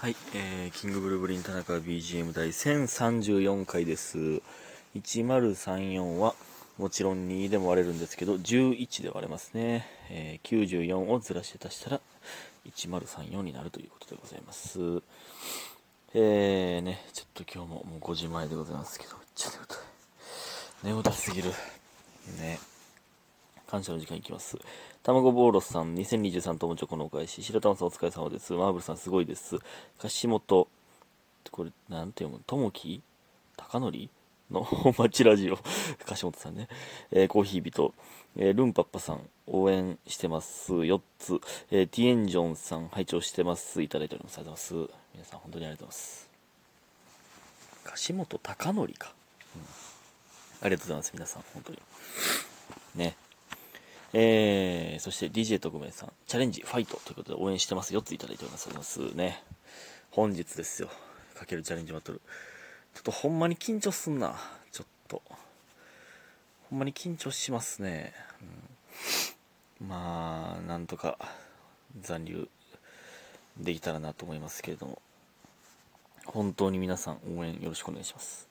はい、えー、キングブルーブリン田中 BGM 第1034回です。1034はもちろん2でも割れるんですけど、11で割れますね。えー、94をずらして足したら1034になるということでございます。えーね、ちょっと今日ももう5時前でございますけど、ちょっと眠たい。眠たすぎる。ね。感謝の時間いきます。卵ボーロスさん、2023ともチョコのお返し。白玉さんお疲れ様です。マーブルさんすごいです。樫本、これ、なんて読むともき高則？の 町ラジオ。樫本さんね。えーコーヒー人。えールンパッパさん、応援してます。4つ。えーティエンジョンさん、拝聴してます。いただいております。ありがとうございます。皆さん本当にありがとうございます。樫本高則か。うんありがとうございます。皆さん、本当に。ね。えー、そして DJ 特命さん、チャレンジ、ファイトということで応援してます。4ついただいております。ありがとうございますね。本日ですよ。かけるチャレンジバトル。ちょっとほんまに緊張すんな。ちょっと。ほんまに緊張しますね。うん、まあ、なんとか残留できたらなと思いますけれども。本当に皆さん応援よろしくお願いします。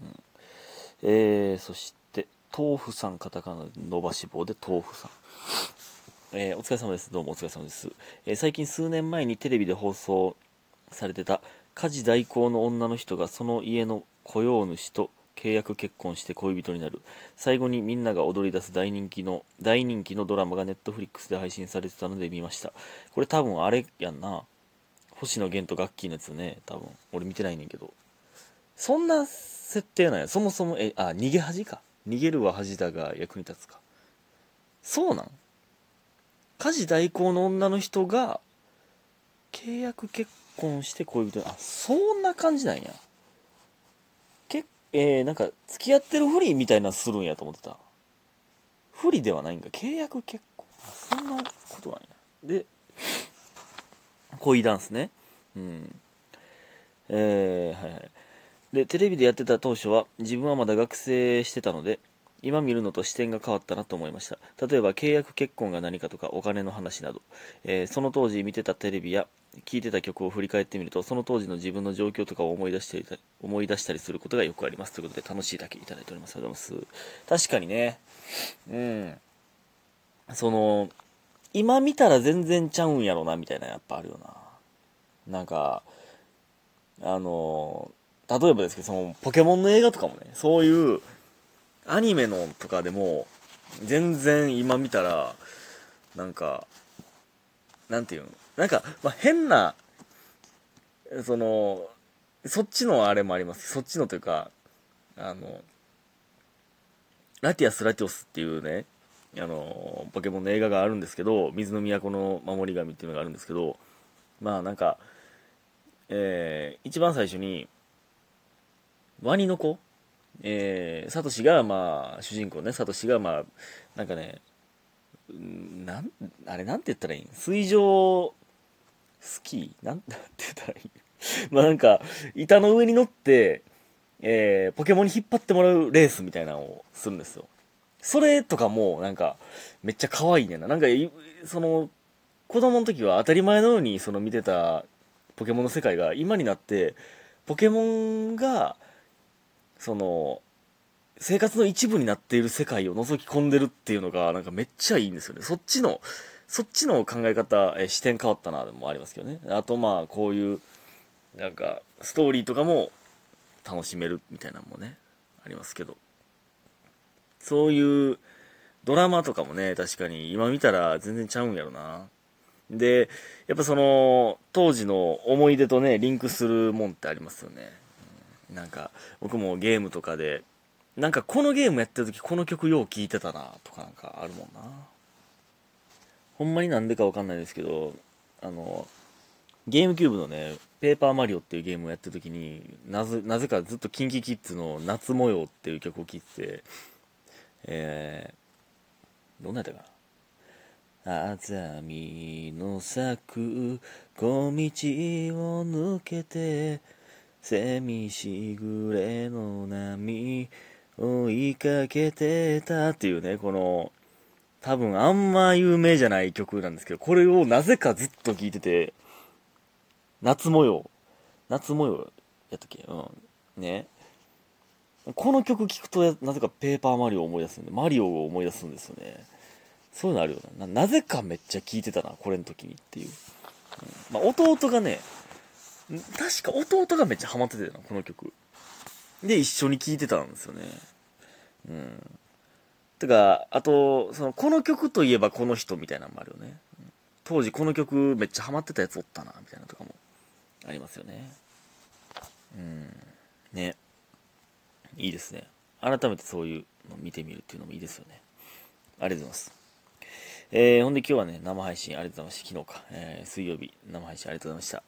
うん、えー、そして、豆腐さん、カタカナ伸ばし棒で豆腐さん。えーお疲れ様です。どうもお疲れ様です。えー最近数年前にテレビで放送されてた家事代行の女の人がその家の雇用主と契約結婚して恋人になる。最後にみんなが踊り出す大人気の大人気のドラマがネットフリックスで配信されてたので見ました。これ多分あれやんな。星野源とガッキーのやつね。多分。俺見てないねんけど。そんな設定なんや。そもそもえあ逃げ恥か。逃げるは恥だが役に立つか。そうなん？家事代行の女の人が契約結婚して恋人あそんな感じなんや。けえー、なんか付き合ってるふりみたいなするんやと思ってた。不利ではないんか。契約結婚。あそんなことなんや。で恋ダンスね。うん。えー、はいはい。でテレビでやってた当初は自分はまだ学生してたので今見るのと視点が変わったなと思いました。例えば契約結婚が何かとかお金の話など、えーその当時見てたテレビや聴いてた曲を振り返ってみるとその当時の自分の状況とかを思い出して思い出したりすることがよくあります。ということで楽しいだけいただいております。ありがとうございます。確かにね。うん。その今見たら全然ちゃうんやろなみたいなやっぱあるよな。なんかあの例えばですけどそのポケモンの映画とかもねそういうアニメのとかでも全然今見たらなんかなんていうのなんか、まあ、変なそのそっちのあれもあります。そっちのというかあのラティアス・ラティオスっていうねあのポケモンの映画があるんですけど水の都の守り神っていうのがあるんですけどまあなんかえー一番最初にワニの子？えー、サトシが、まあ、主人公ね、サトシが、まあ、なんかね、んなん、あれ、なんて言ったらいいん？水上、スキー？なん、なんて言ったらいい？まあなんか、板の上に乗って、えー、ポケモンに引っ張ってもらうレースみたいなのをするんですよ。それとかも、なんか、めっちゃ可愛いねんな。なんか、その、子供の時は当たり前のように、その見てたポケモンの世界が、今になって、ポケモンが、その生活の一部になっている世界を覗き込んでるっていうのがなんかめっちゃいいんですよね。そっちのそっちの考え方え視点変わったなでもありますけどね。あとまあこういうなんかストーリーとかも楽しめるみたいなのもねありますけど。そういうドラマとかもね確かに今見たら全然ちゃうんやろな。でやっぱその当時の思い出とねリンクするもんってありますよね。なんか僕もゲームとかでなんかこのゲームやってる時この曲よう聴いてたなとかなんかあるもんな。ほんまになんでかわかんないですけどあのゲームキューブのね「ペーパーマリオ」っていうゲームをやってる時になぜなぜかずっと KinKiKids の「夏模様」っていう曲を聴いててえー、どんなやったかな。あざみの咲く小道を抜けてセミしぐれの波追いかけてたっていうね、この、多分あんま有名じゃない曲なんですけど、これをなぜかずっと聴いてて、夏模様。夏模様やったっけ？うん。ね。この曲聴くと、なぜかペーパーマリオを思い出すんで、マリオを思い出すんですよね。そういうのあるよな。なぜかめっちゃ聴いてたな、これの時にっていう。うん、まあ、弟がね、確か弟がめっちゃハマってたよな、この曲。で、一緒に聴いてたんですよね。うん。てか、あと、その、この曲といえばこの人みたいなのもあるよね。当時この曲めっちゃハマってたやつおったな、みたいなとかもありますよね。うん。ね。いいですね。改めてそういうの見てみるっていうのもいいですよね。ありがとうございます。えー、ほんで今日はね、生配信ありがとうございました。昨日か。えー、水曜日、生配信ありがとうございました。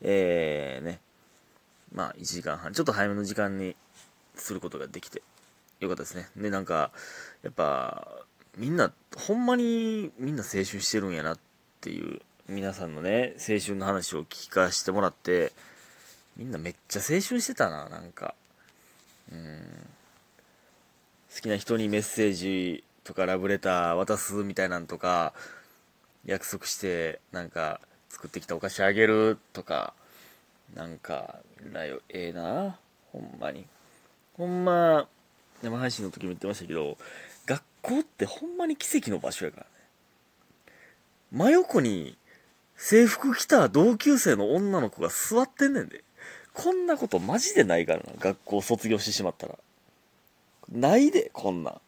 えー、ね。まあ、1時間半、ちょっと早めの時間にすることができて、よかったですね。で、なんか、やっぱ、みんな、ほんまにみんな青春してるんやなっていう、皆さんのね、青春の話を聞かせてもらって、みんなめっちゃ青春してたな、なんか。うん。好きな人にメッセージとかラブレター渡すみたいなんとか、約束して、なんか、作ってきたお菓子あげるとか、なんか、なよ、ええー、な、ほんまに。ほんま、生配信の時も言ってましたけど、学校ってほんまに奇跡の場所やからね。真横に制服着た同級生の女の子が座ってんねんで。こんなことマジでないからな、学校卒業してしまったら。ないで、こんなん。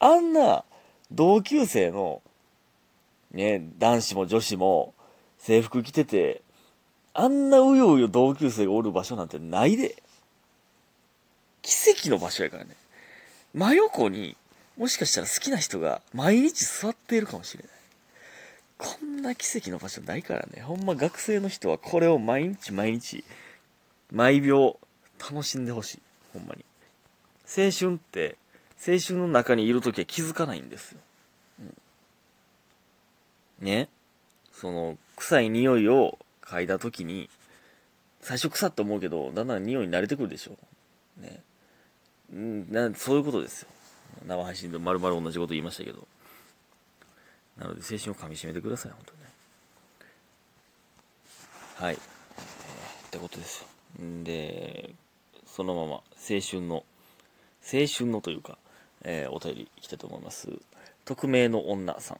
あんな、同級生の、ね、男子も女子も、制服着てて、あんなうようよ同級生がおる場所なんてないで。奇跡の場所やからね。真横に、もしかしたら好きな人が毎日座っているかもしれない。こんな奇跡の場所ないからね。ほんま学生の人はこれを毎日毎日毎秒楽しんでほしい。ほんまに。青春って、青春の中にいるときは気づかないんですよ。うん、ね？その、臭い匂いを嗅いだときに、最初臭って思うけど、だんだん匂いに慣れてくるでしょ。ね？うんなそういうことですよ。生配信で丸々同じこと言いましたけど。なので、青春を噛みしめてください、本当にね。はい。えー、ってことですよ。んで、そのまま青春の、青春のというか、えー、お便りいきたいと思います。匿名の女さん。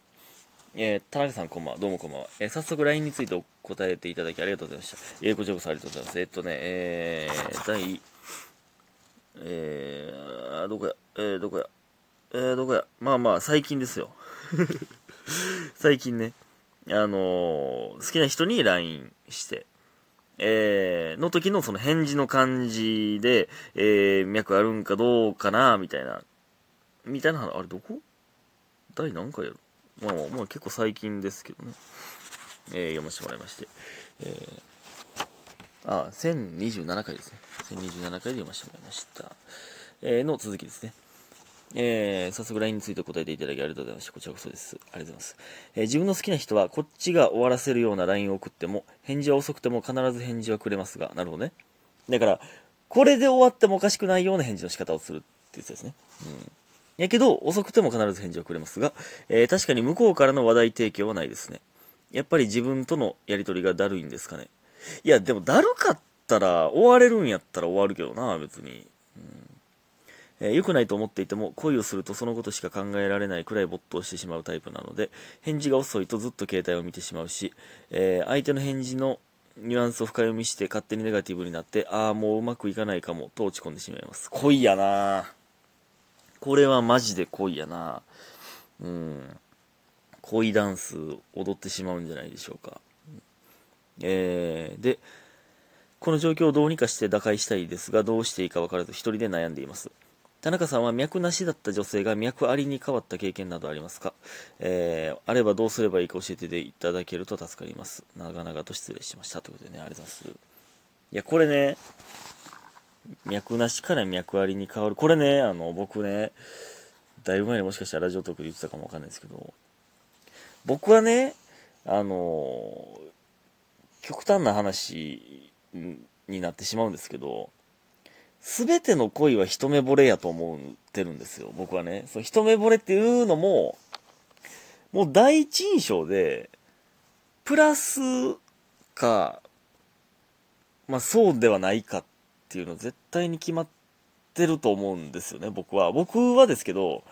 えー、田中さんこんばんは。どうもこんばんは。えー、早速 LINE について答えていただきありがとうございました。えー、こちらこそありがとうございます。えー、っとね、えー、第、えー、どこや、えー、どこや、えー、どこや、まあまあ、最近ですよ。最近ね、あのー、好きな人に LINE して、えー、の時のその返事の感じで、えー、脈あるんかどうかな、みたいな、みたいな話、あれどこ？第何回や？るまあまあ、まあ結構最近ですけどね。えー、読ませてもらいまして。えー、あ、1027回ですね。1027回で読ませてもらいました。えー、の続きですね。えー、早速 LINE について答えていただきありがとうございました。こちらこそです。ありがとうございます。えー、自分の好きな人は、こっちが終わらせるような LINE を送っても、返事は遅くても必ず返事はくれますが、なるほどね。だから、これで終わってもおかしくないような返事の仕方をするってやつですね。うん。やけど、遅くても必ず返事をくれますが、えー、確かに向こうからの話題提供はないですね。やっぱり自分とのやりとりがだるいんですかね。いや、でもだるかったら、終われるんやったら終わるけどな、別に。えー、良くないと思っていても恋をするとそのことしか考えられないくらい没頭してしまうタイプなので返事が遅いとずっと携帯を見てしまうし、えー、相手の返事のニュアンスを深読みして勝手にネガティブになってああもううまくいかないかもと落ち込んでしまいます恋やなぁこれはマジで恋やなうん恋ダンス踊ってしまうんじゃないでしょうかえー、でこの状況をどうにかして打開したいですがどうしていいか分からず一人で悩んでいます田中さんは脈なしだった女性が脈ありに変わった経験などありますか、えー、あればどうすればいいか教えていただけると助かります。長々と失礼しました。ということでね、ありがとうございます。いや、これね、脈なしから脈ありに変わる。これね、あの、僕ね、だいぶ前にもしかしたらラジオトークで言ってたかもわかんないですけど、僕はね、あの、極端な話になってしまうんですけど、すべての恋は一目惚れやと思ってるんですよ、僕はね。その一目惚れっていうのも、もう第一印象で、プラスか、まあそうではないかっていうの絶対に決まってると思うんですよね、僕は。僕はですけど、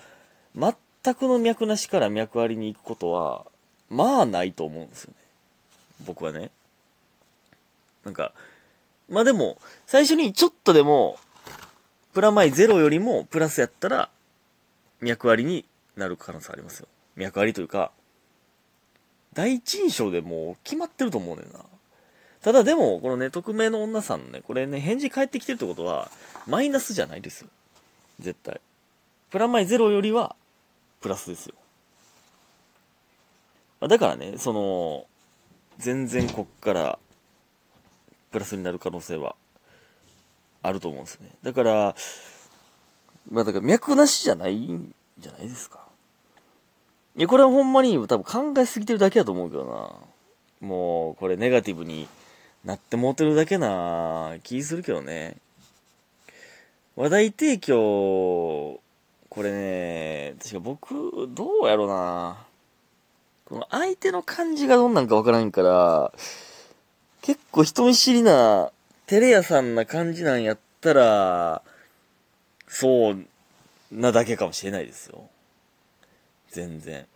全くの脈なしから脈ありに行くことは、まあないと思うんですよね。僕はね。なんか、まあでも、最初にちょっとでも、プラマイゼロよりもプラスやったら、脈ありになる可能性ありますよ。脈ありというか、第一印象でもう決まってると思うねんな。ただでも、このね、匿名の女さんのね、これね、返事返ってきてるってことは、マイナスじゃないですよ。絶対。プラマイゼロよりは、プラスですよ。だからね、その、全然こっから、プラスになる可能性は、あると思うんですね。だから、まあだから脈なしじゃないんじゃないですか。いや、これはほんまに多分考えすぎてるだけだと思うけどな。もう、これネガティブになってもうてるだけな気するけどね。話題提供、これね、確か僕、どうやろうなこの相手の感じがどんなんかわからんから、結構人見知りな、テレ屋さんな感じなんやったら、そうなだけかもしれないですよ。全然。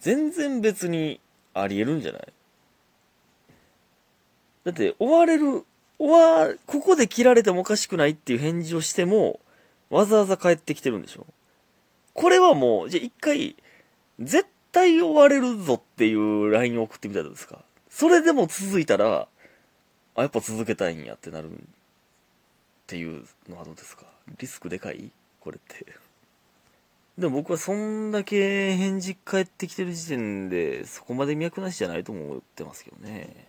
全然別にありえるんじゃない？だって、追われる、追わ、ここで切られてもおかしくないっていう返事をしても、わざわざ帰ってきてるんでしょこれはもう、じゃあ一回、絶対追われるぞっていう LINE を送ってみたらどうですかそれでも続いたら、あ、やっぱ続けたいんやってなるっていうのはどうですかリスクでかい？これって。でも僕はそんだけ返事返ってきてる時点で、そこまで脈なしじゃないと思ってますけどね。